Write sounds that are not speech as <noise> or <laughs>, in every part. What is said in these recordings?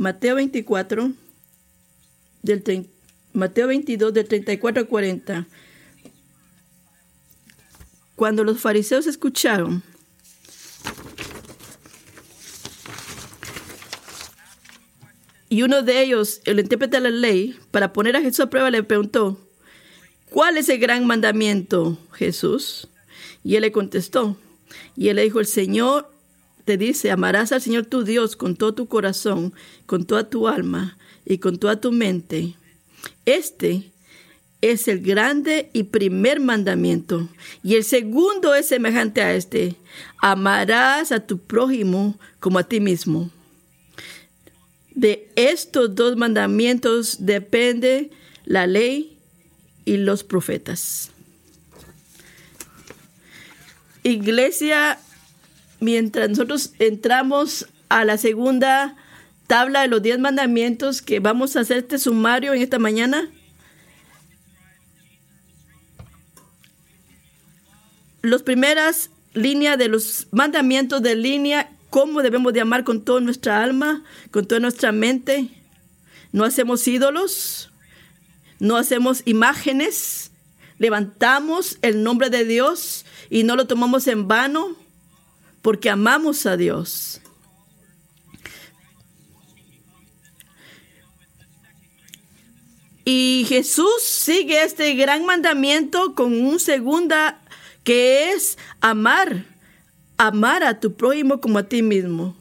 Mateo 24, del Mateo 22, del 34 al 40. Cuando los fariseos escucharon y uno de ellos, el intérprete de la ley, para poner a Jesús a prueba, le preguntó, ¿cuál es el gran mandamiento, Jesús? Y él le contestó, y él le dijo, el Señor dice, amarás al Señor tu Dios con todo tu corazón, con toda tu alma y con toda tu mente. Este es el grande y primer mandamiento. Y el segundo es semejante a este. Amarás a tu prójimo como a ti mismo. De estos dos mandamientos depende la ley y los profetas. Iglesia, mientras nosotros entramos a la segunda tabla de los diez mandamientos que vamos a hacer este sumario en esta mañana, las primeras líneas de los mandamientos de línea, cómo debemos de amar con toda nuestra alma, con toda nuestra mente. No hacemos ídolos, no hacemos imágenes, levantamos el nombre de Dios y no lo tomamos en vano porque amamos a Dios. Y Jesús sigue este gran mandamiento con un segunda que es amar, amar a tu prójimo como a ti mismo.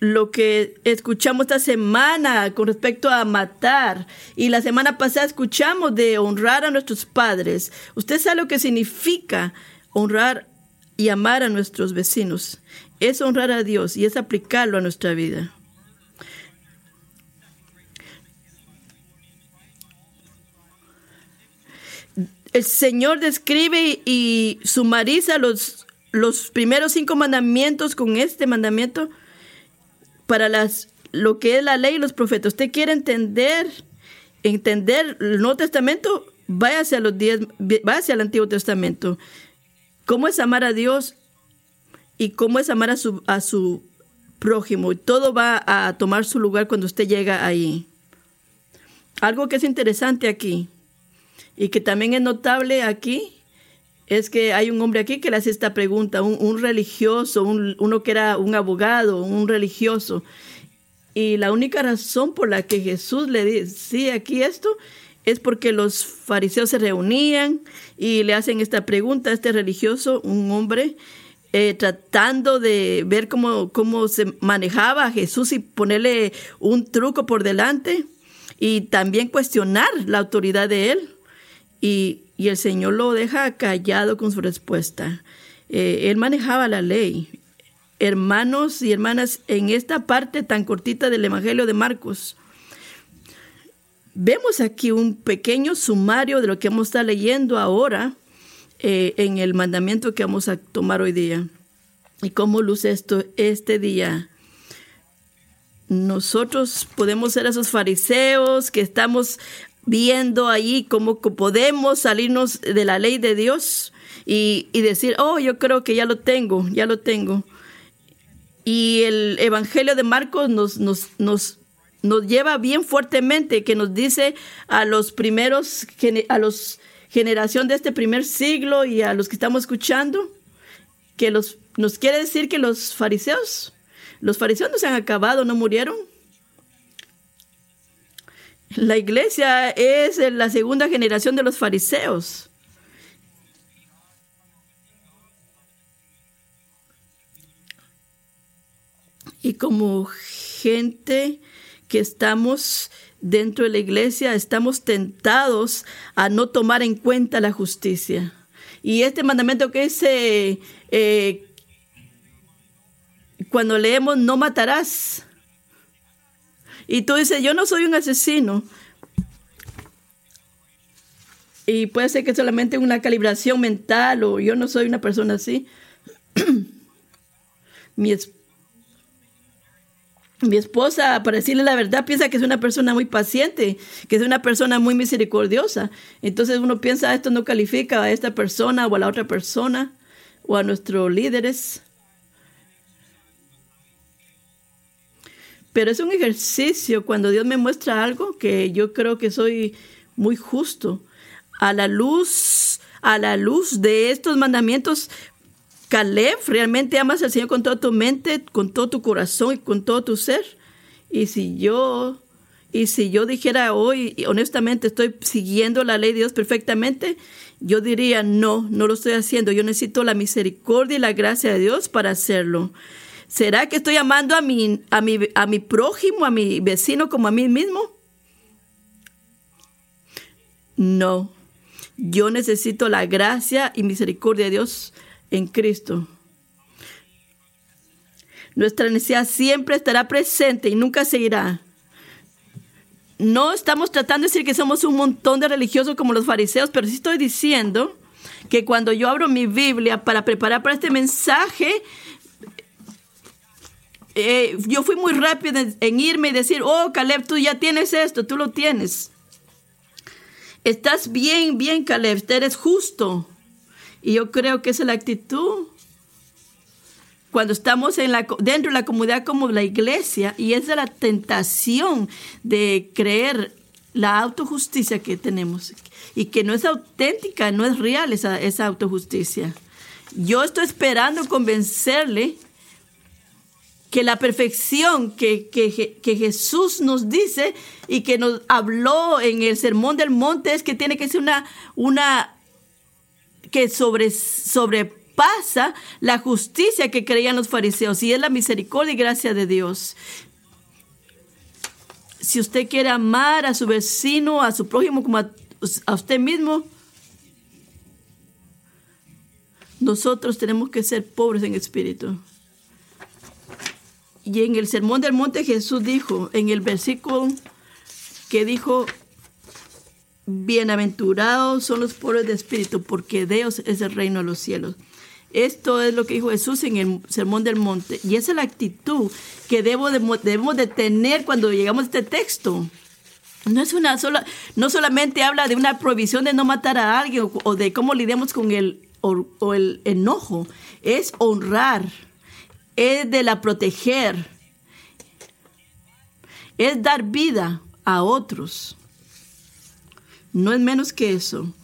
Lo que escuchamos esta semana con respecto a matar y la semana pasada escuchamos de honrar a nuestros padres. Usted sabe lo que significa honrar y amar a nuestros vecinos. Es honrar a Dios y es aplicarlo a nuestra vida. el Señor describe y sumariza los, los primeros cinco mandamientos con este mandamiento para las, lo que es la ley y los profetas. Usted quiere entender, entender el Nuevo Testamento, váyase, a los diez, váyase al Antiguo Testamento. ¿Cómo es amar a Dios y cómo es amar a su, a su prójimo? Y todo va a tomar su lugar cuando usted llega ahí. Algo que es interesante aquí y que también es notable aquí es que hay un hombre aquí que le hace esta pregunta, un, religioso, uno que era un abogado, un religioso. Y la única razón por la que Jesús le dice aquí esto es porque los fariseos se reunían y le hacen esta pregunta a este religioso, un hombre, eh, tratando de ver cómo, cómo se manejaba a Jesús y ponerle un truco por delante y también cuestionar la autoridad de él y, el Señor lo deja callado con su respuesta. Eh, él manejaba la ley. Hermanos y hermanas, en esta parte tan cortita del Evangelio de Marcos, vemos aquí un pequeño sumario de lo que vamos a estar leyendo ahora eh, en el mandamiento que vamos a tomar hoy día. Y cómo luce esto este día. Nosotros podemos ser esos fariseos que estamos viendo ahí cómo podemos salirnos de la ley de Dios y, decir, oh, yo creo que ya lo tengo, ya lo tengo. Y el Evangelio de Marcos nos, nos, nos, nos lleva bien fuertemente, que nos dice a los primeros, a los generación de este primer siglo y a los que estamos escuchando, que los, nos quiere decir que los fariseos, los fariseos no se han acabado, no murieron, la iglesia es la segunda generación de los fariseos. Y como gente que estamos dentro de la iglesia, estamos tentados a no tomar en cuenta la justicia. Y este mandamiento que dice, eh, cuando leemos, no matarás, y tú dices, yo no soy un asesino. Y puede ser que solamente una calibración mental o yo no soy una persona así. <clears throat> mi, mi esposa, para decirle la verdad, piensa que es una persona muy paciente, que es una persona muy misericordiosa. Entonces uno piensa, ah, esto no califica a esta persona o a la otra persona o a nuestros líderes. Pero es un ejercicio cuando Dios me muestra algo que yo creo que soy muy justo. A la luz, a la luz de estos mandamientos, Caleb, realmente amas al Señor con toda tu mente, con todo tu corazón y con todo tu ser. Y si yo, y si yo dijera hoy, honestamente, estoy siguiendo la ley de Dios perfectamente, yo diría, no, no lo estoy haciendo. Yo necesito la misericordia y la gracia de Dios para hacerlo. ¿Será que estoy amando a mi, a mi, a mi prójimo, a mi vecino como a mí mismo? No. Yo necesito la gracia y misericordia de Dios en Cristo. Nuestra necesidad siempre estará presente y nunca se irá. No estamos tratando de decir que somos un montón de religiosos como los fariseos, pero sí estoy diciendo que cuando yo abro mi Biblia para preparar para este mensaje, eh, yo fui muy rápido en, irme y decir, oh, Caleb, tú ya tienes esto, tú lo tienes. Estás bien, bien, Caleb, eres justo. Y yo creo que esa es la actitud cuando estamos en la, dentro de la comunidad como la iglesia y esa es la tentación de creer la autojusticia que tenemos y que no es auténtica, no es real esa, esa autojusticia. Yo estoy esperando convencerle que la perfección que, Jesús nos dice y que nos habló en el Sermón del Monte es que tiene que ser una, una que sobre, sobrepasa la justicia que creían los fariseos y es la misericordia y gracia de Dios. Si usted quiere amar a su vecino, a su prójimo como a usted mismo, nosotros tenemos que ser pobres en espíritu. Y en el Sermón del Monte Jesús dijo, en el versículo que dijo, bienaventurados son los pobres de espíritu, porque Dios es el reino de los cielos. Esto es lo que dijo Jesús en el Sermón del Monte. Y esa es la actitud que debo debemos de tener cuando llegamos a este texto. No es una sola, no solamente habla de una prohibición de no matar a alguien o, de cómo lidiamos con el, o el enojo, es honrar es de la proteger, es dar vida a otros. No es menos que eso.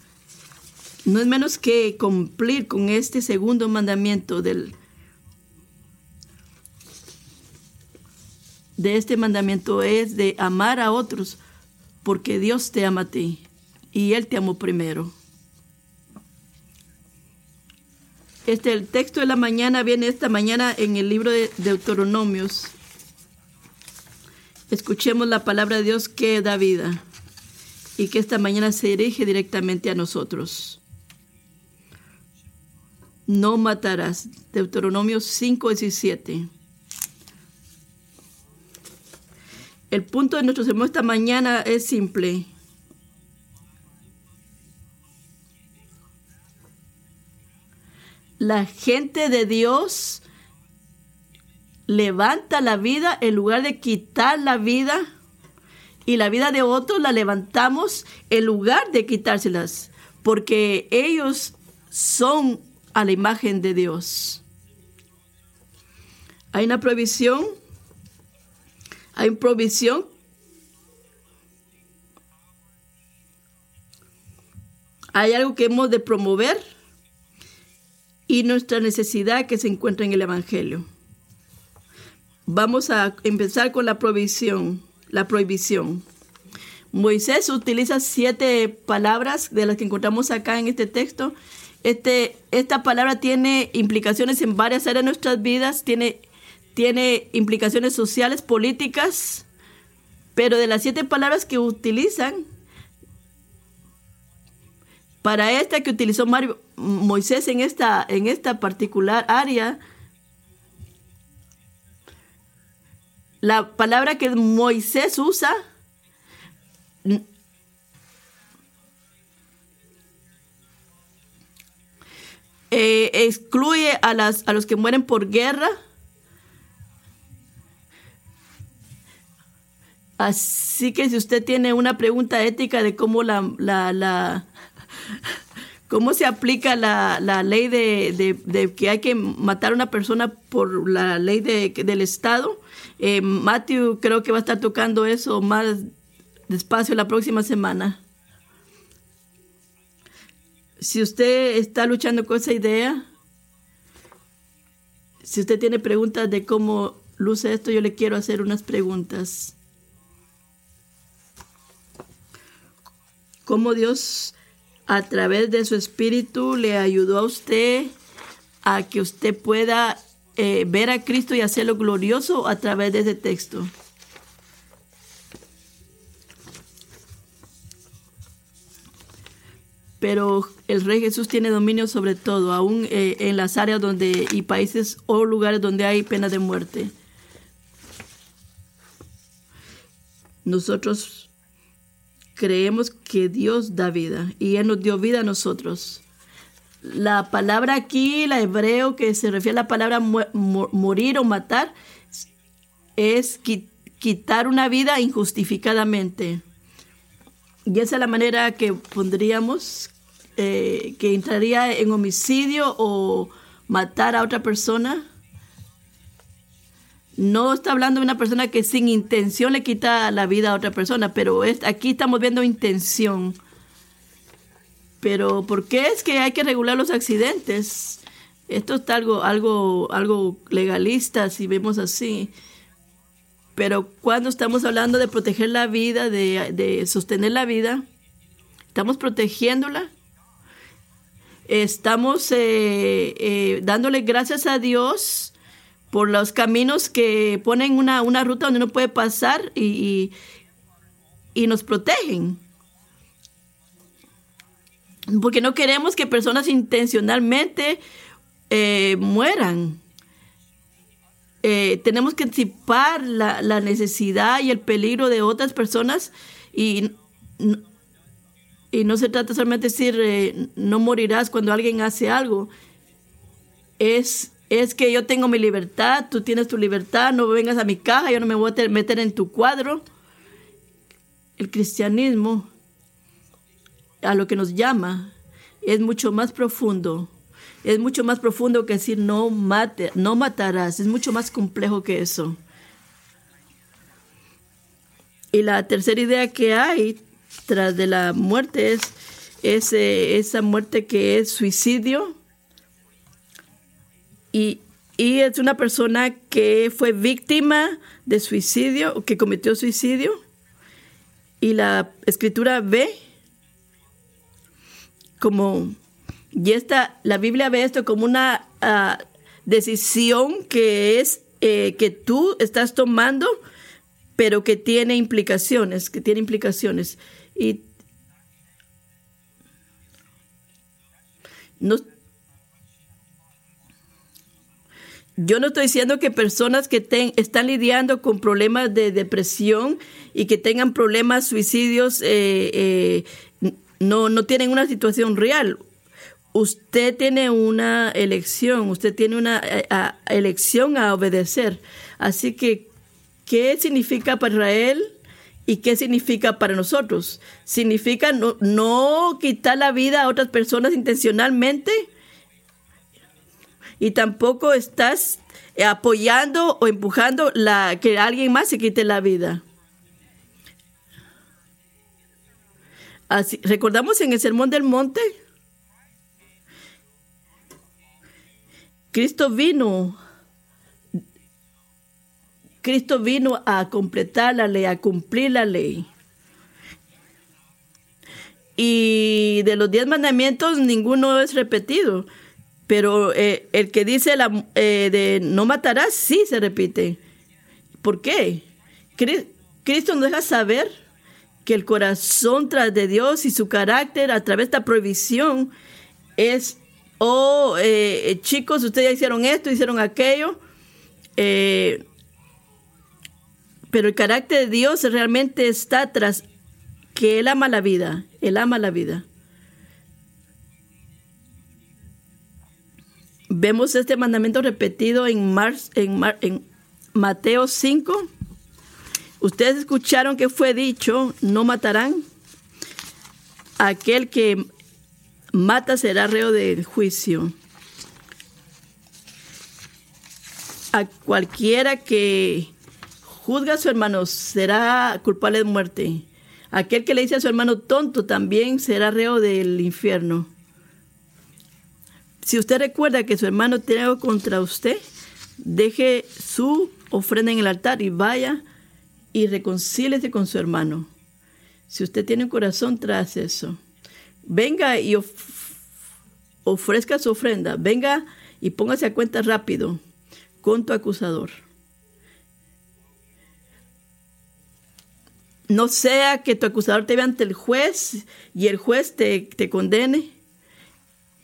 No es menos que cumplir con este segundo mandamiento del, de este mandamiento es de amar a otros porque Dios te ama a ti y Él te amó primero. Este, el texto de la mañana viene esta mañana en el libro de Deuteronomios. Escuchemos la palabra de Dios que da vida y que esta mañana se dirige directamente a nosotros. No matarás. Deuteronomios 5:17. El punto de nuestro sermón esta mañana es simple. la gente de Dios levanta la vida en lugar de quitar la vida y la vida de otros la levantamos en lugar de quitárselas, porque ellos son a la imagen de Dios. Hay una provisión, hay provisión hay algo que hemos de promover y nuestra necesidad que se encuentra en el Evangelio. Vamos a empezar con la provisión, la prohibición. Moisés utiliza siete palabras de las que encontramos acá en este texto. Este, esta palabra tiene implicaciones en varias áreas de nuestras vidas, tiene, tiene implicaciones sociales, políticas, pero de las siete palabras que utilizan, para esta que utilizó Moisés en esta, en esta particular área, la palabra que Moisés usa eh, excluye a, las, a los que mueren por guerra. Así que si usted tiene una pregunta ética de cómo la, la <laughs> ¿Cómo se aplica la, ley de, que hay que matar a una persona por la ley del Estado? Eh, Matthew creo que va a estar tocando eso más despacio la próxima semana. Si usted está luchando con esa idea, si usted tiene preguntas de cómo luce esto, yo le quiero hacer unas preguntas. ¿Cómo Dios a través de su espíritu le ayudó a usted a que usted pueda eh, ver a Cristo y hacerlo glorioso a través de ese texto? pero el Rey Jesús tiene dominio sobre todo, aún eh, en las áreas donde y países o lugares donde hay pena de muerte. Nosotros creemos que Dios da vida y Él nos dio vida a nosotros. La palabra aquí, la hebreo que se refiere a la palabra morir o matar, es quitar una vida injustificadamente. Y esa es la manera que pondríamos, eh, que entraría en homicidio o matar a otra persona. No está hablando de una persona que sin intención le quita la vida a otra persona, pero aquí estamos viendo intención. Pero ¿por qué es que hay que regular los accidentes? Esto está algo, algo, algo legalista, si vemos así. Pero cuando estamos hablando de proteger la vida, de, sostener la vida, estamos protegiéndola. Estamos eh, eh, dándole gracias a Dios por los caminos que ponen una, ruta donde no puede pasar y, nos protegen. Porque no queremos que personas intencionalmente eh, mueran. Eh, tenemos que anticipar la, necesidad y el peligro de otras personas y, y no se trata solamente de decir eh, no morirás cuando alguien hace algo. Es, es que yo tengo mi libertad, tú tienes tu libertad, no vengas a mi caja, yo no me voy a meter en tu cuadro. El cristianismo, a lo que nos llama, es mucho más profundo es mucho más profundo que decir no mate, no matarás, es mucho más complejo que eso. Y la tercera idea que hay tras de la muerte es esa muerte que es suicidio. Y, y es una persona que fue víctima de suicidio que cometió suicidio. Y la escritura ve como y esta, la Biblia ve esto como una ah, decisión que es eh, que tú estás tomando, pero que tiene implicaciones, que tiene implicaciones. Y no, yo no estoy diciendo que personas que están lidiando con problemas de depresión y que tengan problemas suicidios eh, eh, no, no tienen una situación real usted tiene una elección, usted tiene una eh, elección a obedecer. Así que, ¿qué significa para Israel y qué significa para nosotros? ¿Significa no, quitar la vida a otras personas intencionalmente? Y tampoco estás apoyando o empujando la, que alguien más se quite la vida. Así, recordamos en el Sermón del Monte, Cristo vino, Cristo vino a completar la ley, a cumplir la ley. Y de los diez mandamientos ninguno es repetido, pero eh, el que dice la, eh, de no matarás sí se repite. ¿Por qué? Cristo nos deja saber que el corazón tras de Dios y su carácter a través de esta prohibición es o eh, chicos, ustedes hicieron esto, hicieron aquello. Eh, pero el carácter de Dios realmente está tras que Él ama la vida, Él ama la vida. Vemos este mandamiento repetido en, en, en Mateo 5. Ustedes escucharon que fue dicho, no matarán. Aquel que mata será reo del juicio. A cualquiera que juzga a su hermano será culpable de muerte. Aquel que le dice a su hermano tonto también será reo del infierno. Si usted recuerda que su hermano tiene algo contra usted, deje su ofrenda en el altar y vaya y reconcíliese con su hermano. Si usted tiene un corazón tras eso, venga y ofrezca su ofrenda. Venga y póngase a cuenta rápido con tu acusador. No sea que tu acusador te vea ante el juez y el juez te, te condene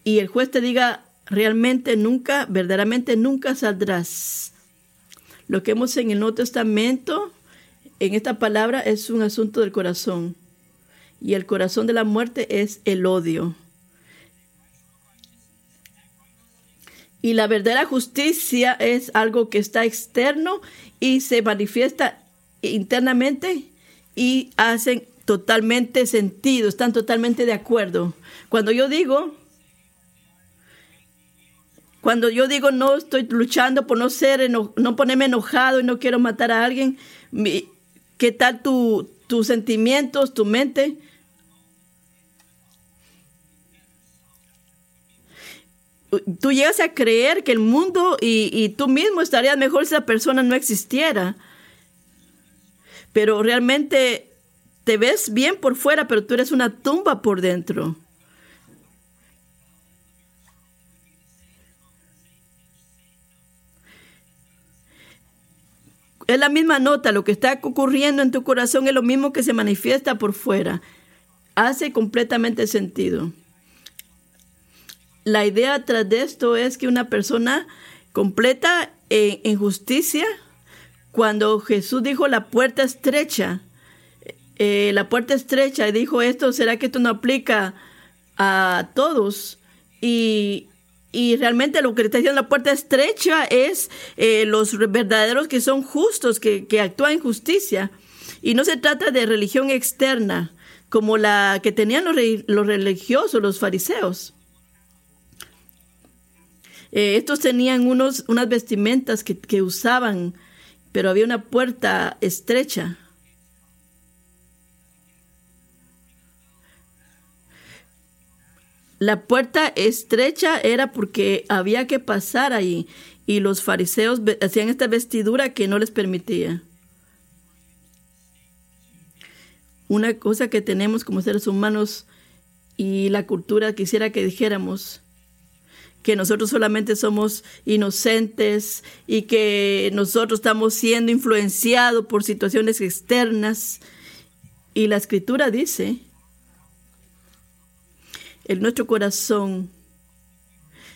y el juez te diga realmente nunca, verdaderamente nunca saldrás. Lo que hemos en el Nuevo Testamento, en esta palabra, es un asunto del corazón. Y el corazón de la muerte es el odio. Y la verdadera justicia es algo que está externo y se manifiesta internamente y hacen totalmente sentido, están totalmente de acuerdo. Cuando yo digo, cuando yo digo no estoy luchando por no ser, no ponerme enojado y no quiero matar a alguien, ¿qué tal tu, tus sentimientos, tu mente? Tú llegas a creer que el mundo y, y tú mismo estarías mejor si esa persona no existiera pero realmente te ves bien por fuera, pero tú eres una tumba por dentro. Es la misma nota, lo que está ocurriendo en tu corazón es lo mismo que se manifiesta por fuera. Hace completamente sentido. La idea tras de esto es que una persona completa en justicia cuando Jesús dijo la puerta estrecha, eh, la puerta estrecha, y dijo esto, ¿será que esto no aplica a todos? Y, realmente lo que está diciendo la puerta estrecha es eh, los verdaderos que son justos, que, actúan en justicia. Y no se trata de religión externa, como la que tenían los, los religiosos, los fariseos. Eh, estos tenían unos, unas vestimentas que, que usaban pero había una puerta estrecha. La puerta estrecha era porque había que pasar ahí y los fariseos hacían esta vestidura que no les permitía. Una cosa que tenemos como seres humanos y la cultura quisiera que dijéramos, que nosotros solamente somos inocentes y que nosotros estamos siendo influenciados por situaciones externas. Y la escritura dice, en nuestro corazón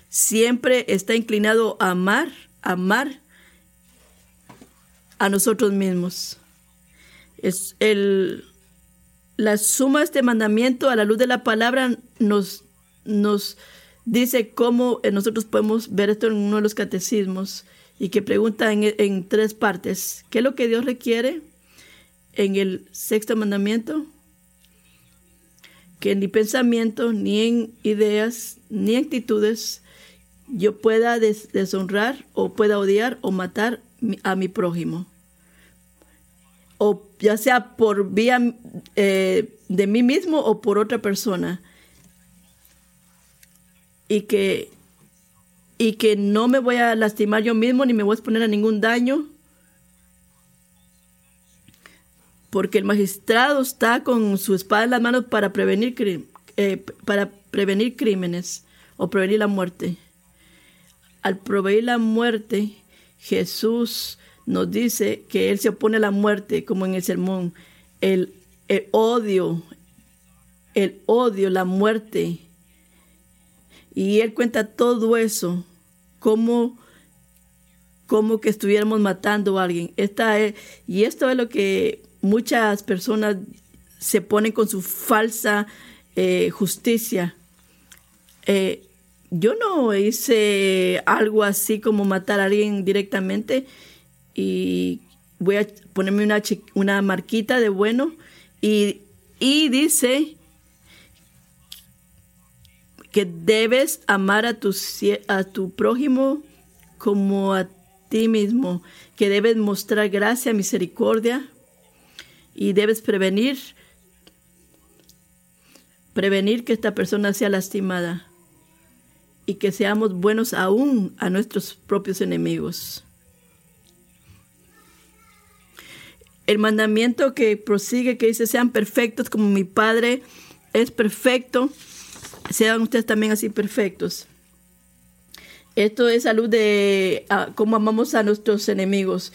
siempre está inclinado a amar, amar a nosotros mismos. Es el, la suma de este mandamiento a la luz de la palabra nos, nos dice cómo nosotros podemos ver esto en uno de los catecismos y que pregunta en, tres partes. ¿Qué es lo que Dios requiere en el sexto mandamiento? Que ni pensamiento, ni en ideas, ni actitudes yo pueda deshonrar o pueda odiar o matar a mi prójimo. O ya sea por vía eh, de mí mismo o por otra persona y que, y que no me voy a lastimar yo mismo ni me voy a exponer a ningún daño. Porque el magistrado está con su espada en las manos para prevenir, eh, para prevenir crímenes o prevenir la muerte. Al prevenir la muerte, Jesús nos dice que Él se opone a la muerte, como en el sermón. El, el odio, el odio, la muerte y él cuenta todo eso, como, como que estuviéramos matando a alguien. Esta y esto es lo que muchas personas se ponen con su falsa eh, justicia. Eh, yo no hice algo así como matar a alguien directamente y voy a ponerme una, una marquita de bueno y, y dice que debes amar a tu, a tu prójimo como a ti mismo, que debes mostrar gracia, misericordia y debes prevenir prevenir que esta persona sea lastimada y que seamos buenos aún a nuestros propios enemigos. El mandamiento que prosigue, que dice, sean perfectos como mi Padre es perfecto, sean ustedes también así perfectos. Esto es salud de ah, cómo amamos a nuestros enemigos.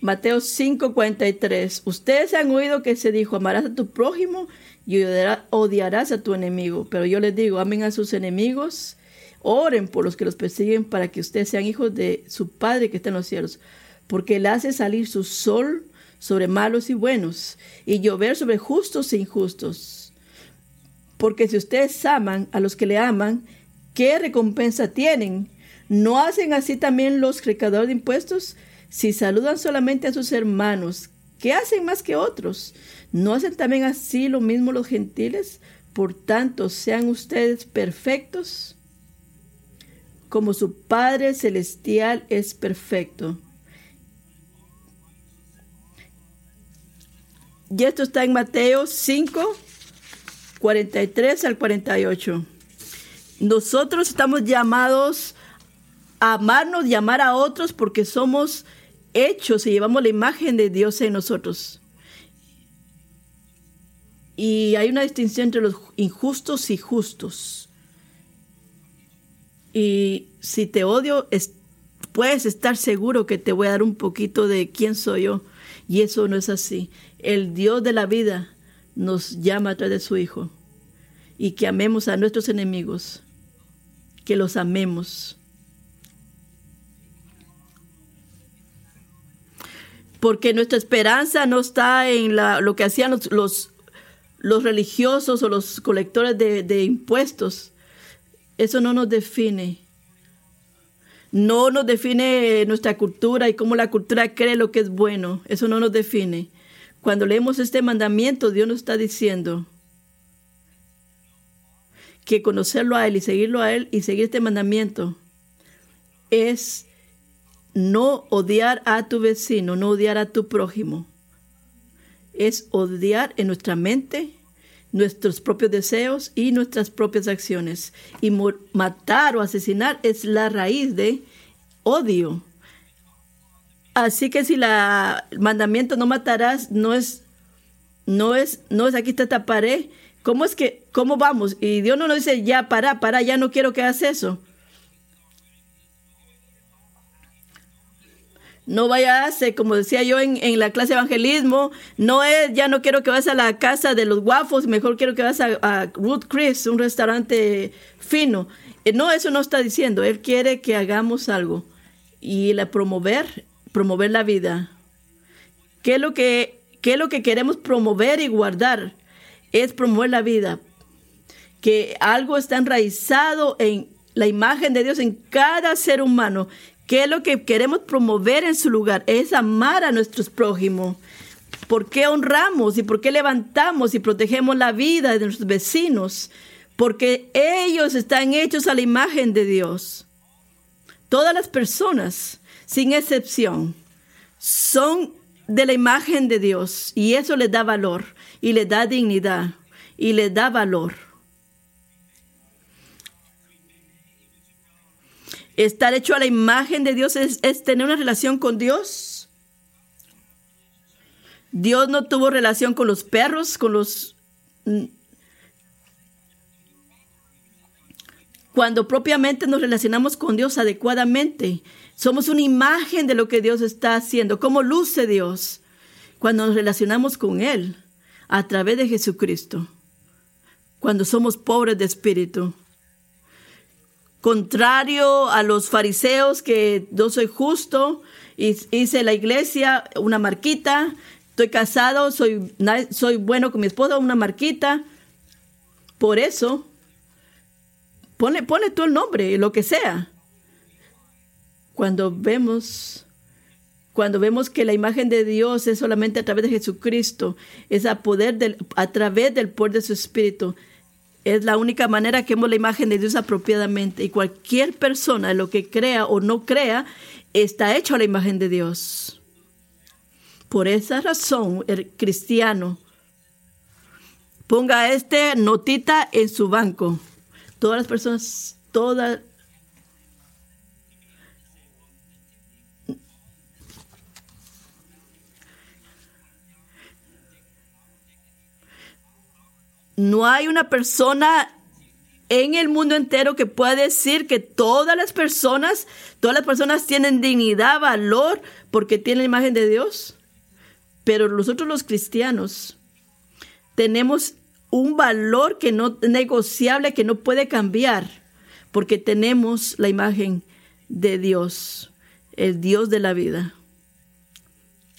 Mateo 5:43. Ustedes han oído que se dijo, amarás a tu prójimo y odiarás a tu enemigo. Pero yo les digo, amen a sus enemigos, oren por los que los persiguen para que ustedes sean hijos de su Padre que está en los cielos. Porque Él hace salir su sol sobre malos y buenos y llover sobre justos e injustos. Porque si ustedes aman a los que le aman, ¿qué recompensa tienen? ¿No hacen así también los recaudadores de impuestos? Si saludan solamente a sus hermanos, ¿qué hacen más que otros? ¿No hacen también así lo mismo los gentiles? Por tanto, sean ustedes perfectos como su Padre Celestial es perfecto. Y esto está en Mateo 5, 43 al 48. Nosotros estamos llamados a amarnos y amar a otros porque somos hechos y llevamos la imagen de Dios en nosotros. Y hay una distinción entre los injustos y justos. Y si te odio, puedes estar seguro que te voy a dar un poquito de quién soy yo. Y eso no es así. El Dios de la vida nos llama a través de su Hijo. Y que amemos a nuestros enemigos. Que los amemos. Porque nuestra esperanza no está en lo que hacían los los religiosos o los colectores de, impuestos. Eso no nos define. No nos define nuestra cultura y cómo la cultura cree lo que es bueno. Eso no nos define. Cuando leemos este mandamiento, Dios nos está diciendo que conocerlo a Él y seguirlo a Él y seguir este mandamiento es no odiar a tu vecino, no odiar a tu prójimo es odiar en nuestra mente nuestros propios deseos y nuestras propias acciones. Y matar o asesinar es la raíz de odio. Así que si la, el mandamiento no matarás no es, no es, no es aquí está esta pared, ¿cómo es que, cómo vamos? Y Dios no nos dice, ya, para, para, ya no quiero que hagas eso. No vayas, como decía yo en, la clase de evangelismo, no es, ya no quiero que vayas a la casa de los guafos, mejor quiero que vayas a, a Ruth Chris, un restaurante fino. Eh, no, eso no está diciendo. Él quiere que hagamos algo y la promover, promover la vida. ¿Qué es lo que, qué es lo que queremos promover y guardar? Es promover la vida. Que algo está enraizado en la imagen de Dios en cada ser humano ¿Qué es lo que queremos promover en su lugar? Es amar a nuestros prójimos. ¿Por qué honramos y por qué levantamos y protegemos la vida de nuestros vecinos? Porque ellos están hechos a la imagen de Dios. Todas las personas, sin excepción, son de la imagen de Dios y eso les da valor y les da dignidad y les da valor. Estar hecho a la imagen de Dios es, tener una relación con Dios. Dios no tuvo relación con los perros, con los... Mm, cuando propiamente nos relacionamos con Dios adecuadamente, somos una imagen de lo que Dios está haciendo, cómo luce Dios cuando nos relacionamos con Él a través de Jesucristo, cuando somos pobres de espíritu contrario a los fariseos que no soy justo, hice la iglesia una marquita, estoy casado, soy, soy bueno con mi esposa, una marquita. Por eso, pone, pone tú el nombre, lo que sea. Cuando vemos, cuando vemos que la imagen de Dios es solamente a través de Jesucristo, es a, poder del, a través del poder de su Espíritu, Es la única manera que vemos la imagen de Dios apropiadamente. Y cualquier persona, lo que crea o no crea, está hecho a la imagen de Dios. Por esa razón, el cristiano ponga este notita en su banco. Todas las personas, todas No hay una persona en el mundo entero que pueda decir que todas las personas, todas las personas tienen dignidad, valor, porque tienen la imagen de Dios. Pero nosotros los cristianos tenemos un valor que no negociable, que no puede cambiar, porque tenemos la imagen de Dios, el Dios de la vida.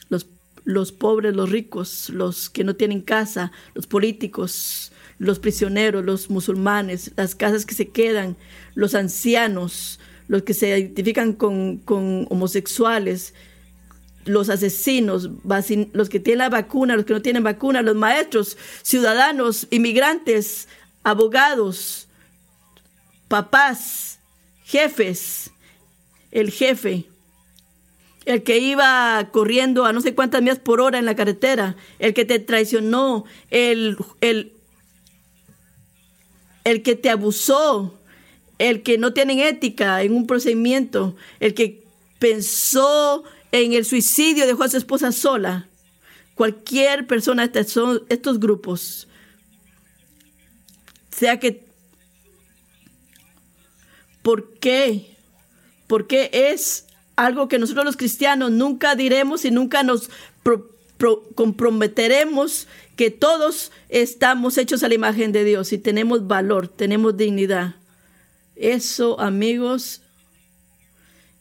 Los, los pobres, los ricos, los que no tienen casa, los políticos, los prisioneros, los musulmanes, las casas que se quedan, los ancianos, los que se identifican con, homosexuales, los asesinos, los que tienen la vacuna, los que no tienen vacuna, los maestros, ciudadanos, inmigrantes, abogados, papás, jefes, el jefe, el que iba corriendo a no sé cuántas millas por hora en la carretera, el que te traicionó, el, el, el que te abusó, el que no tiene ética en un procedimiento, el que pensó en el suicidio, dejó a su esposa sola. Cualquier persona de estos, estos grupos, sea que, ¿por qué? Porque es algo que nosotros los cristianos nunca diremos y nunca nos comprometeremos que todos estamos hechos a la imagen de Dios y tenemos valor, tenemos dignidad. Eso, amigos,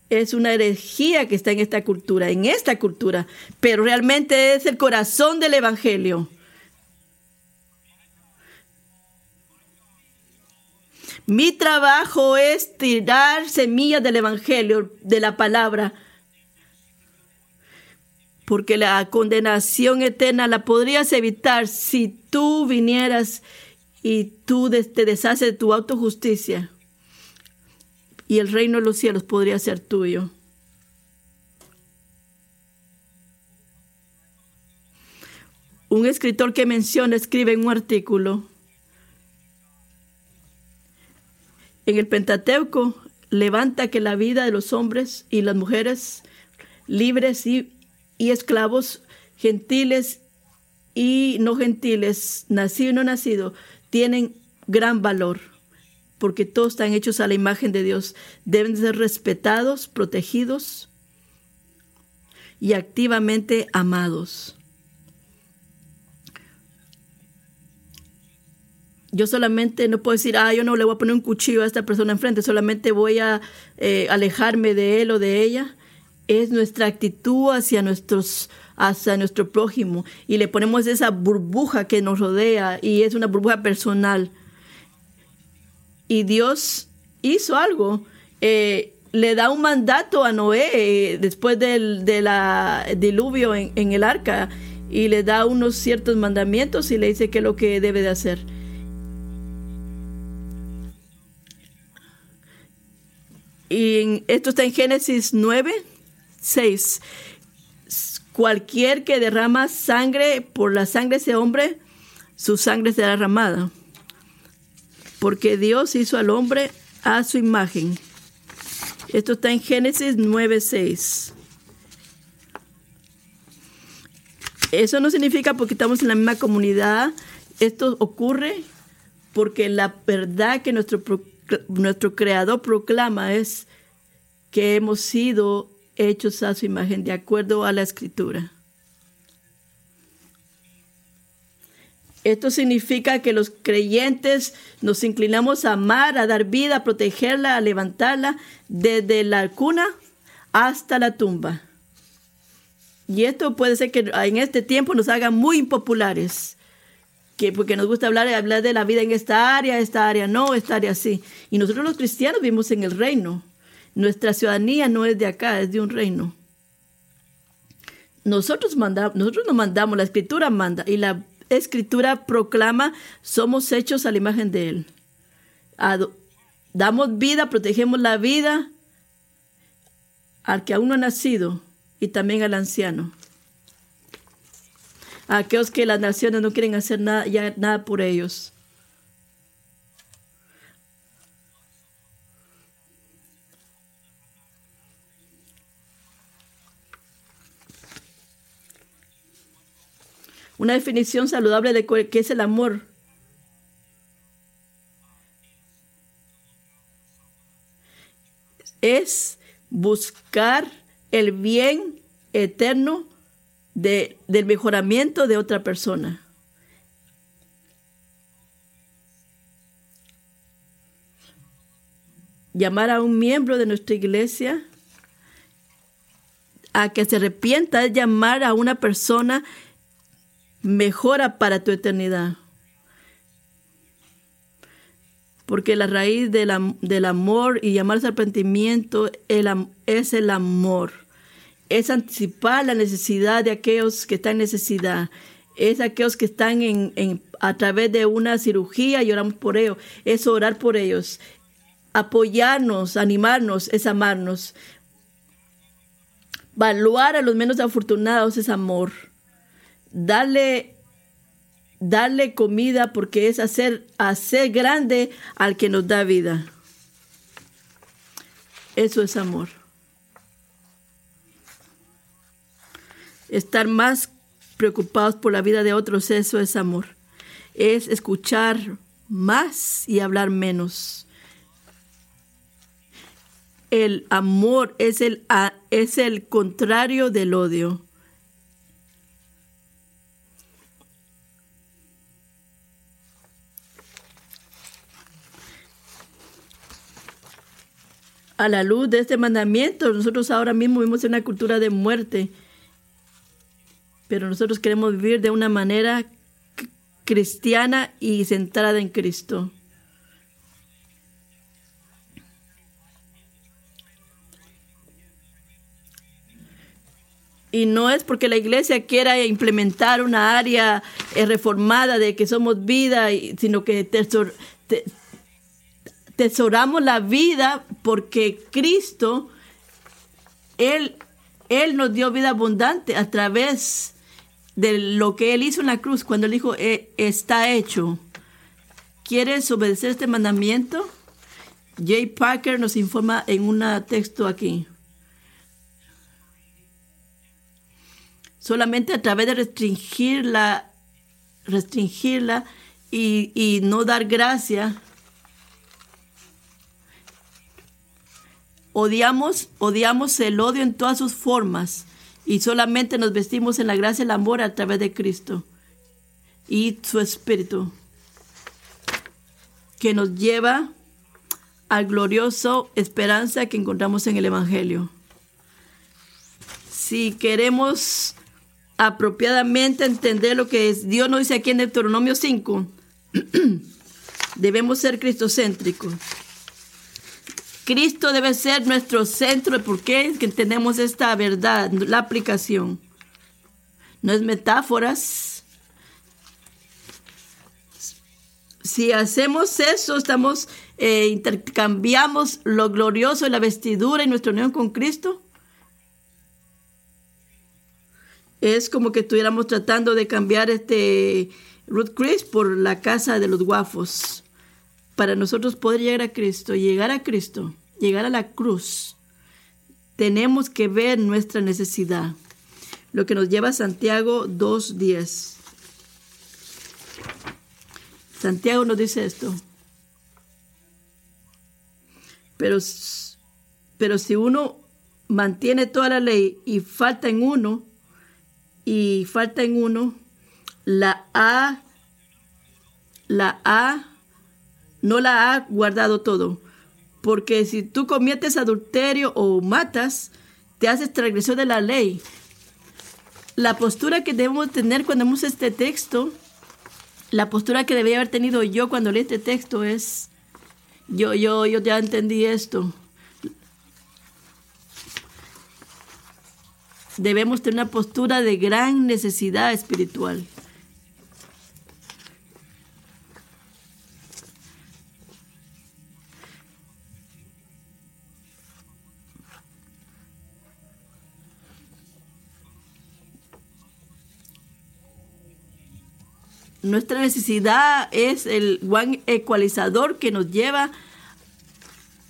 es una herejía que está en esta cultura, en esta cultura, pero realmente es el corazón del Evangelio. Mi trabajo es tirar semillas del Evangelio, de la palabra, porque la condenación eterna la podrías evitar si tú vinieras y tú te deshaces de tu autojusticia y el reino de los cielos podría ser tuyo. Un escritor que menciona escribe en un artículo en el Pentateuco levanta que la vida de los hombres y las mujeres libres y y esclavos gentiles y no gentiles, nacido y no nacido, tienen gran valor, porque todos están hechos a la imagen de Dios. Deben ser respetados, protegidos y activamente amados. Yo solamente no puedo decir, ah, yo no le voy a poner un cuchillo a esta persona enfrente, solamente voy a eh, alejarme de él o de ella es nuestra actitud hacia, nuestros, hacia nuestro prójimo y le ponemos esa burbuja que nos rodea y es una burbuja personal. Y Dios hizo algo. Eh, le da un mandato a Noé eh, después del diluvio en, en, el arca y le da unos ciertos mandamientos y le dice qué es lo que debe de hacer. Y esto está en Génesis 9, 6. Cualquier que derrama sangre por la sangre de ese hombre, su sangre será derramada. Porque Dios hizo al hombre a su imagen. Esto está en Génesis 9:6. Eso no significa porque estamos en la misma comunidad. Esto ocurre porque la verdad que nuestro, nuestro creador proclama es que hemos sido hechos a su imagen, de acuerdo a la escritura. Esto significa que los creyentes nos inclinamos a amar, a dar vida, a protegerla, a levantarla desde la cuna hasta la tumba. Y esto puede ser que en este tiempo nos haga muy impopulares, que porque nos gusta hablar, hablar de la vida en esta área, esta área no, esta área sí. Y nosotros los cristianos vivimos en el reino. Nuestra ciudadanía no es de acá, es de un reino. Nosotros mandamos, nosotros no mandamos, la escritura manda y la escritura proclama, somos hechos a la imagen de Él. Damos vida, protegemos la vida al que aún no ha nacido y también al anciano. A aquellos que las naciones no quieren hacer nada, ya nada por ellos. Una definición saludable de qué es el amor. Es buscar el bien eterno de- del mejoramiento de otra persona. Llamar a un miembro de nuestra iglesia a que se arrepienta es llamar a una persona mejora para tu eternidad. Porque la raíz del, del amor y llamarse arrepentimiento es el amor. Es anticipar la necesidad de aquellos que están en necesidad. Es aquellos que están en- a través de una cirugía y oramos por ellos. Es orar por ellos. Apoyarnos, animarnos, es amarnos. Valuar a los menos afortunados es amor darle, darle comida porque es hacer, hacer grande al que nos da vida. Eso es amor. Estar más preocupados por la vida de otros, eso es amor. Es escuchar más y hablar menos. El amor es el, es el contrario del odio. A la luz de este mandamiento, nosotros ahora mismo vivimos en una cultura de muerte, pero nosotros queremos vivir de una manera cristiana y centrada en Cristo. Y no es porque la iglesia quiera implementar una área eh, reformada de que somos vida, sino que tesor- te- tesoramos la vida porque Cristo, Él, Él nos dio vida abundante a través de lo que Él hizo en la cruz, cuando Él dijo, "Eh, está hecho. ¿Quieres obedecer este mandamiento? Jay Parker nos informa en un texto aquí. Solamente a través de restringirla, restringirla y, y no dar gracia, Odiamos, odiamos el odio en todas sus formas y solamente nos vestimos en la gracia y el amor a través de Cristo y su Espíritu, que nos lleva al glorioso esperanza que encontramos en el Evangelio. Si queremos apropiadamente entender lo que es, Dios nos dice aquí en Deuteronomio 5, <clears throat> debemos ser cristocéntricos. Cristo debe ser nuestro centro. ¿Por qué? Que entendemos esta verdad, la aplicación. No es metáforas. Si hacemos eso, estamos eh, intercambiamos lo glorioso de la vestidura y nuestra unión con Cristo. Es como que estuviéramos tratando de cambiar este Ruth Chris por la casa de los guafos para nosotros poder llegar a Cristo, llegar a Cristo, llegar a la cruz, tenemos que ver nuestra necesidad. Lo que nos lleva a Santiago 2.10. Santiago nos dice esto. Pero, pero si uno mantiene toda la ley y falta en uno, y falta en uno, la A, la A no la ha guardado todo. Porque si tú cometes adulterio o matas, te haces transgresión de la ley. La postura que debemos tener cuando vemos este texto, la postura que debía haber tenido yo cuando leí este texto es, yo, yo, yo ya entendí esto. Debemos tener una postura de gran necesidad espiritual. Nuestra necesidad es el buen ecualizador que nos lleva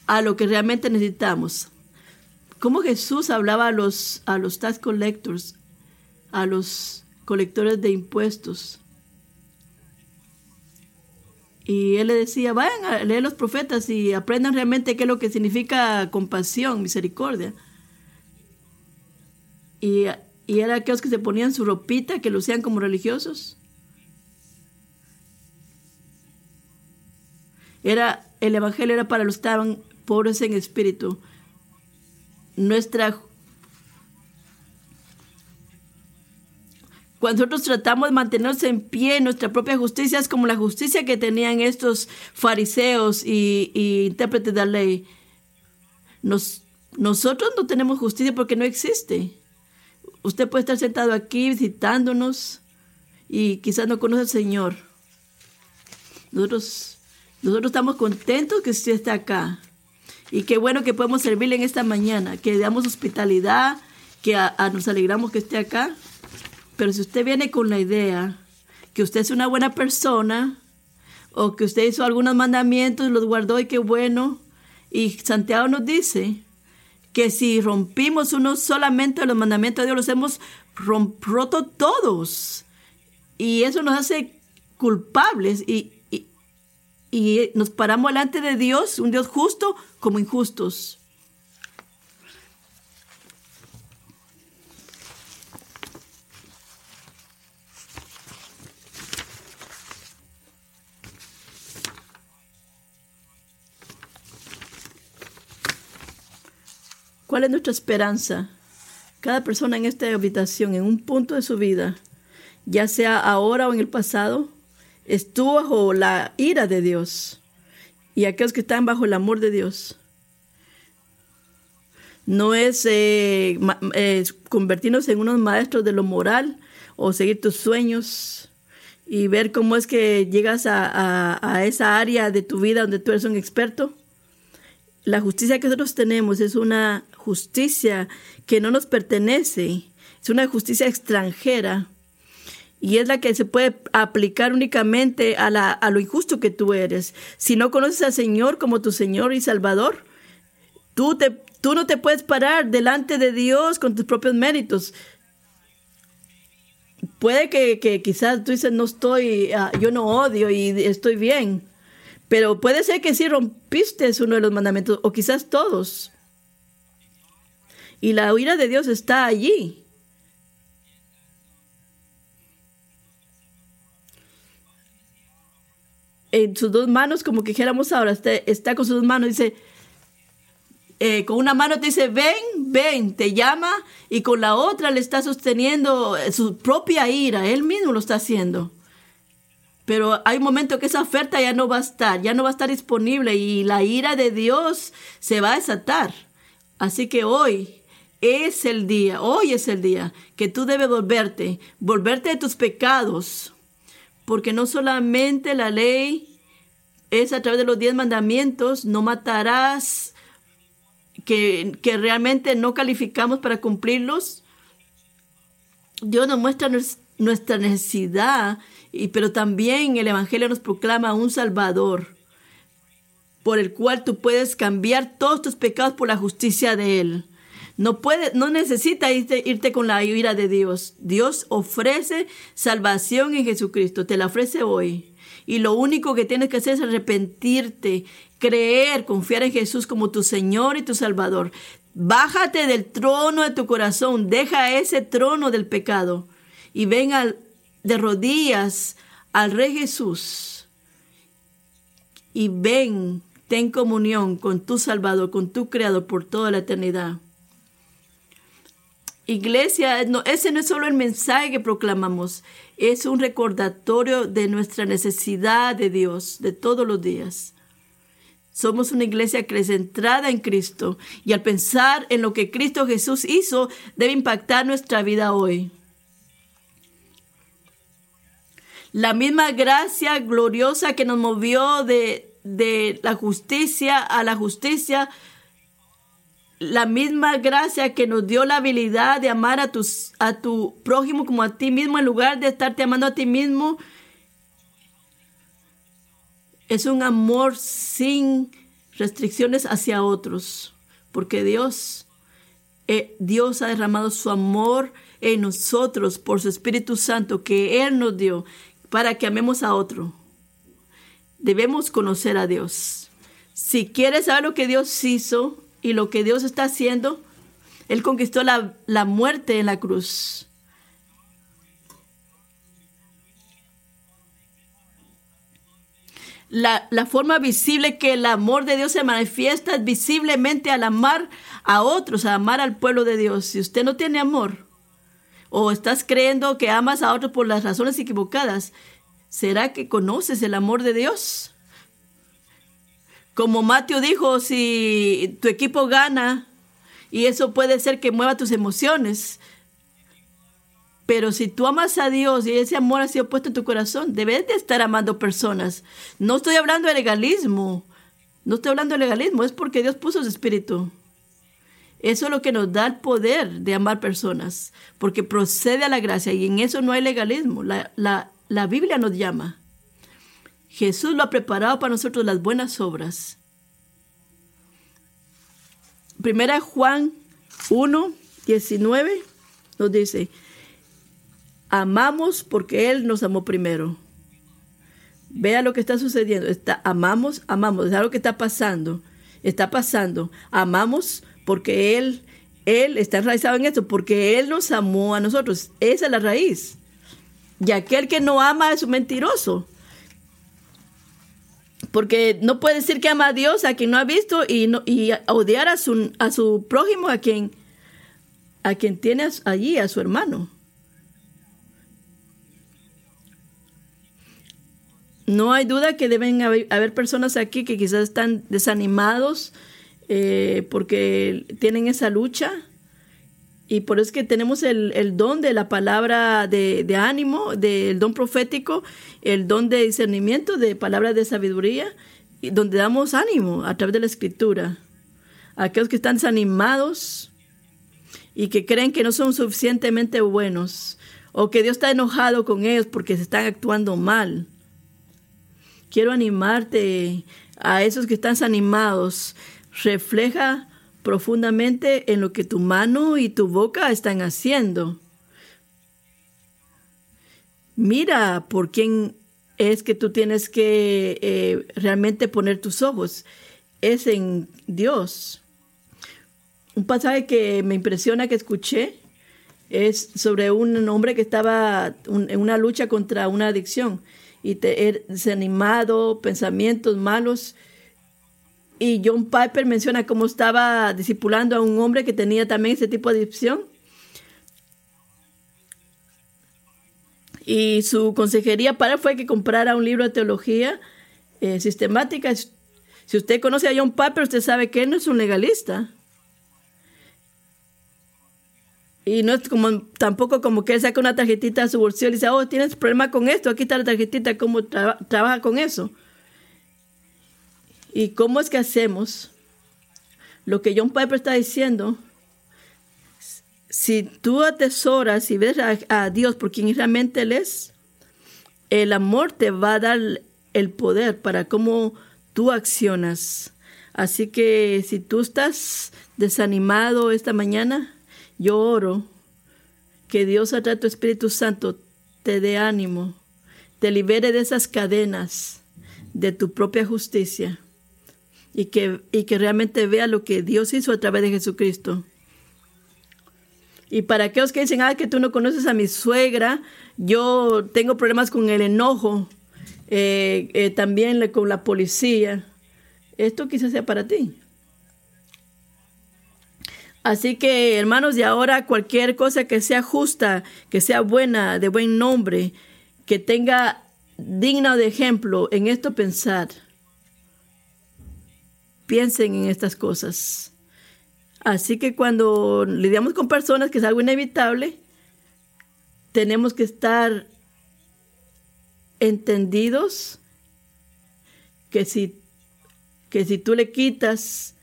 a lo que realmente necesitamos. Como Jesús hablaba a los, a los tax collectors, a los colectores de impuestos. Y él le decía, vayan a leer los profetas y aprendan realmente qué es lo que significa compasión, misericordia. Y, y era aquellos que se ponían su ropita, que lucían como religiosos. Era, el evangelio era para los que estaban pobres en espíritu. Nuestra Cuando nosotros tratamos de mantenernos en pie, nuestra propia justicia es como la justicia que tenían estos fariseos y, intérpretes de la ley. Nos, nosotros no tenemos justicia porque no existe. Usted puede estar sentado aquí visitándonos y quizás no conoce al Señor. Nosotros, nosotros estamos contentos que usted esté acá. Y qué bueno que podemos servirle en esta mañana, que damos hospitalidad, que nos alegramos que esté acá. Pero si usted viene con la idea que usted es una buena persona o que usted hizo algunos mandamientos, los guardó y qué bueno, y Santiago nos dice que si rompimos uno solamente los mandamientos de Dios, los hemos roto todos. Y eso nos hace culpables y, y nos paramos delante de Dios, un Dios justo, como injustos. ¿Cuál es nuestra esperanza? Cada persona en esta habitación, en un punto de su vida, ya sea ahora o en el pasado, estuvo bajo la ira de Dios. Y aquellos que están bajo el amor de Dios. No es, eh, convertirnos en unos maestros de lo moral o seguir tus sueños y ver cómo es que llegas a esa área de tu vida donde tú eres un experto. La justicia que nosotros tenemos es una justicia que no nos pertenece, es una justicia extranjera y es la que se puede aplicar únicamente a, la, a lo injusto que tú eres. Si no conoces al Señor como tu Señor y Salvador, tú, te, tú no te puedes parar delante de Dios con tus propios méritos. Puede que, que quizás tú dices, no estoy, ah, yo no odio y estoy bien, pero puede ser que sí rompiste uno de los mandamientos, o quizás todos. Y la ira de Dios está allí. En sus dos manos, como que dijéramos ahora, está, con sus dos manos, dice, eh, con una mano te dice, ven, ven, te llama, y con la otra le está sosteniendo su propia ira, él mismo lo está haciendo. Pero hay un momento que esa oferta ya no va a estar, ya no va a estar disponible y la ira de Dios se va a desatar. Así que hoy es el día, hoy es el día que tú debes volverte, volverte de tus pecados, porque no solamente la ley es a través de los diez mandamientos, no matarás, que, que realmente no calificamos para cumplirlos. Dios nos muestra nuestra necesidad, y, pero también el Evangelio nos proclama un Salvador por el cual tú puedes cambiar todos tus pecados por la justicia de Él. No puede, no necesita irte, irte, con la ira de Dios. Dios ofrece salvación en Jesucristo, te la ofrece hoy. Y lo único que tienes que hacer es arrepentirte, creer, confiar en Jesús como tu Señor y tu Salvador. Bájate del trono de tu corazón, deja ese trono del pecado y ven de rodillas al Rey Jesús. Y ven, ten comunión con tu Salvador, con tu Creador por toda la eternidad. Iglesia, no, ese no es solo el mensaje que proclamamos, es un recordatorio de nuestra necesidad de Dios de todos los días. Somos una iglesia centrada en Cristo y al pensar en lo que Cristo Jesús hizo debe impactar nuestra vida hoy. La misma gracia gloriosa que nos movió de la justicia a la justicia la misma gracia que nos dio la habilidad de amar a, tus, a tu prójimo como a ti mismo, en lugar de estarte amando a ti mismo, es un amor sin restricciones hacia otros, porque Dios, eh, Dios ha derramado su amor en nosotros por su Espíritu Santo que Él nos dio para que amemos a otro. Debemos conocer a Dios. Si quieres saber lo que Dios hizo y lo que Dios está haciendo, Él conquistó la, la muerte en la cruz. La, la, forma visible que el amor de Dios se manifiesta es visiblemente al amar a otros, a amar al pueblo de Dios. Si usted no tiene amor, o estás creyendo que amas a otros por las razones equivocadas, ¿será que conoces el amor de Dios? Como Mateo dijo, si tu equipo gana, y eso puede ser que mueva tus emociones, pero si tú amas a Dios y ese amor ha sido puesto en tu corazón, debes de estar amando personas. No estoy hablando de legalismo. No estoy hablando de legalismo, es porque Dios puso su espíritu. Eso es lo que nos da el poder de amar personas, porque procede a la gracia y en eso no hay legalismo. La, la Biblia nos llama. Jesús lo ha preparado para nosotros las buenas obras. Primera Juan 1, 19 nos dice, Amamos porque Él nos amó primero. Vea lo que está sucediendo. Está, amamos, amamos. Es algo que está pasando. Está pasando. Amamos porque Él, Él está enraizado en esto, porque Él nos amó a nosotros. Esa es la raíz. Y aquel que no ama es un mentiroso. Porque no puede decir que ama a Dios a quien no ha visto y, no, y odiar a su, a su prójimo, a quien, tiene allí, a su hermano. No hay duda que deben haber, personas aquí que quizás están desanimados eh, porque tienen esa lucha. Y por eso es que tenemos el, don de la palabra de, ánimo, del don profético, el don de discernimiento, de palabra de sabiduría, y donde damos ánimo a través de la escritura. aquellos que están desanimados y que creen que no son suficientemente buenos, o que Dios está enojado con ellos porque se están actuando mal quiero animarte a esos que están animados. Refleja profundamente en lo que tu mano y tu boca están haciendo. Mira por quién es que tú tienes que eh, realmente poner tus ojos. Es en Dios. Un pasaje que me impresiona que escuché es sobre un hombre que estaba en una lucha contra una adicción y te, er, desanimado, pensamientos malos. Y John Piper menciona cómo estaba discipulando a un hombre que tenía también ese tipo de adicción. Y su consejería para fue que comprara un libro de teología eh, sistemática. Si usted conoce a John Piper, usted sabe que él no es un legalista. Y no es como, tampoco como que él saca una tarjetita de su bolsillo y dice, oh, tienes problema con esto, aquí está la tarjetita, ¿cómo trabaja con eso? ¿Y cómo es que hacemos? Lo que John Piper está diciendo, si tú atesoras y ves a, Dios por quien realmente Él es, el amor te va a dar el poder para cómo tú accionas. Así que si tú estás desanimado esta mañana, yo oro que Dios a través tu Espíritu Santo te dé ánimo, te libere de esas cadenas de tu propia justicia y que, y que realmente vea lo que Dios hizo a través de Jesucristo. Y para aquellos que dicen, ah, que tú no conoces a mi suegra, yo tengo problemas con el enojo, eh, eh, también con la policía. Esto quizás sea para ti. Así que, hermanos, de ahora cualquier cosa que sea justa, que sea buena, de buen nombre, que tenga digna de ejemplo, en esto pensar. Piensen en estas cosas. Así que cuando lidiamos con personas que es algo inevitable, tenemos que estar entendidos que si, que si tú le quitas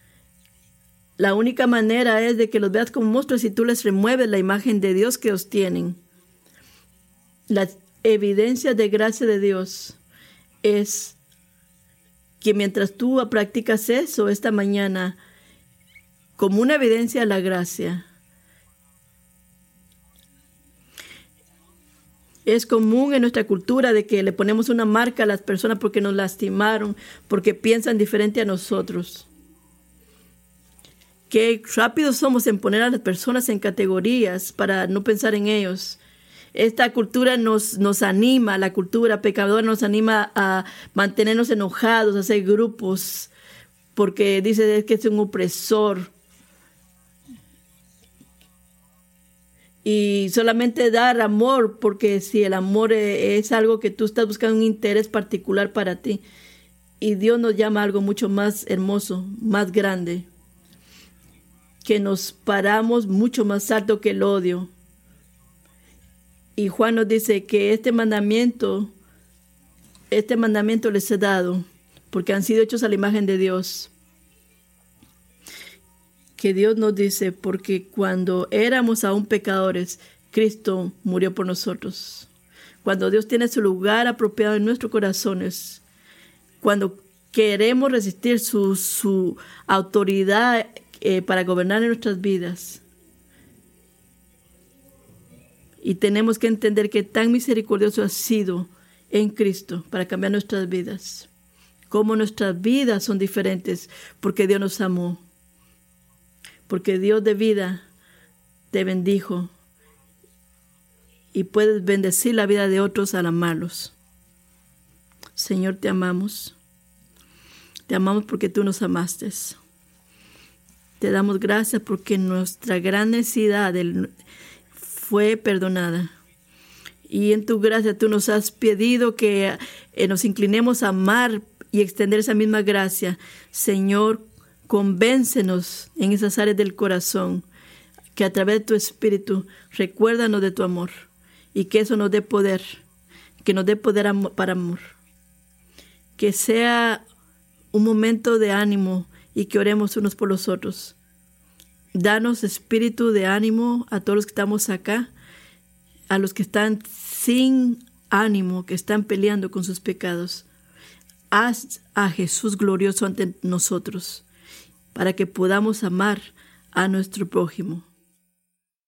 la única manera es de que los veas como monstruos y tú les remueves la imagen de Dios que os tienen. La evidencia de gracia de Dios es que mientras tú practicas eso esta mañana, como una evidencia de la gracia, Es común en nuestra cultura de que le ponemos una marca a las personas porque nos lastimaron, porque piensan diferente a nosotros. Qué rápidos somos en poner a las personas en categorías para no pensar en ellos. Esta cultura nos, nos anima, la cultura pecadora nos anima a mantenernos enojados, a hacer grupos, porque dice que es un opresor y solamente dar amor, porque si el amor e, es algo que tú estás buscando un interés particular para ti, y Dios nos llama a algo mucho más hermoso, más grande, que nos paramos mucho más alto que el odio. Y Juan nos dice que este mandamiento, este mandamiento les he dado, porque han sido hechos a la imagen de Dios que Dios nos dice, porque cuando éramos aún pecadores, Cristo murió por nosotros. Cuando Dios tiene su lugar apropiado en nuestros corazones, cuando queremos resistir su, autoridad eh, para gobernar en nuestras vidas. Y tenemos que entender que tan misericordioso ha sido en Cristo para cambiar nuestras vidas. Cómo nuestras vidas son diferentes porque Dios nos amó porque Dios de vida te bendijo y puedes bendecir la vida de otros al amarlos. Señor, te amamos. Te amamos porque tú nos amaste. Te damos gracias porque nuestra gran necesidad fue perdonada. Y en tu gracia tú nos has pedido que eh, nos inclinemos a amar y extender esa misma gracia. Señor, Convéncenos en esas áreas del corazón, que a través de tu espíritu recuérdanos de tu amor y que eso nos dé poder, que nos dé poder para amor. Que sea un momento de ánimo y que oremos unos por los otros. Danos espíritu de ánimo a todos los que estamos acá, a los que están sin ánimo, que están peleando con sus pecados. Haz a Jesús glorioso ante nosotros para que podamos amar a nuestro prójimo.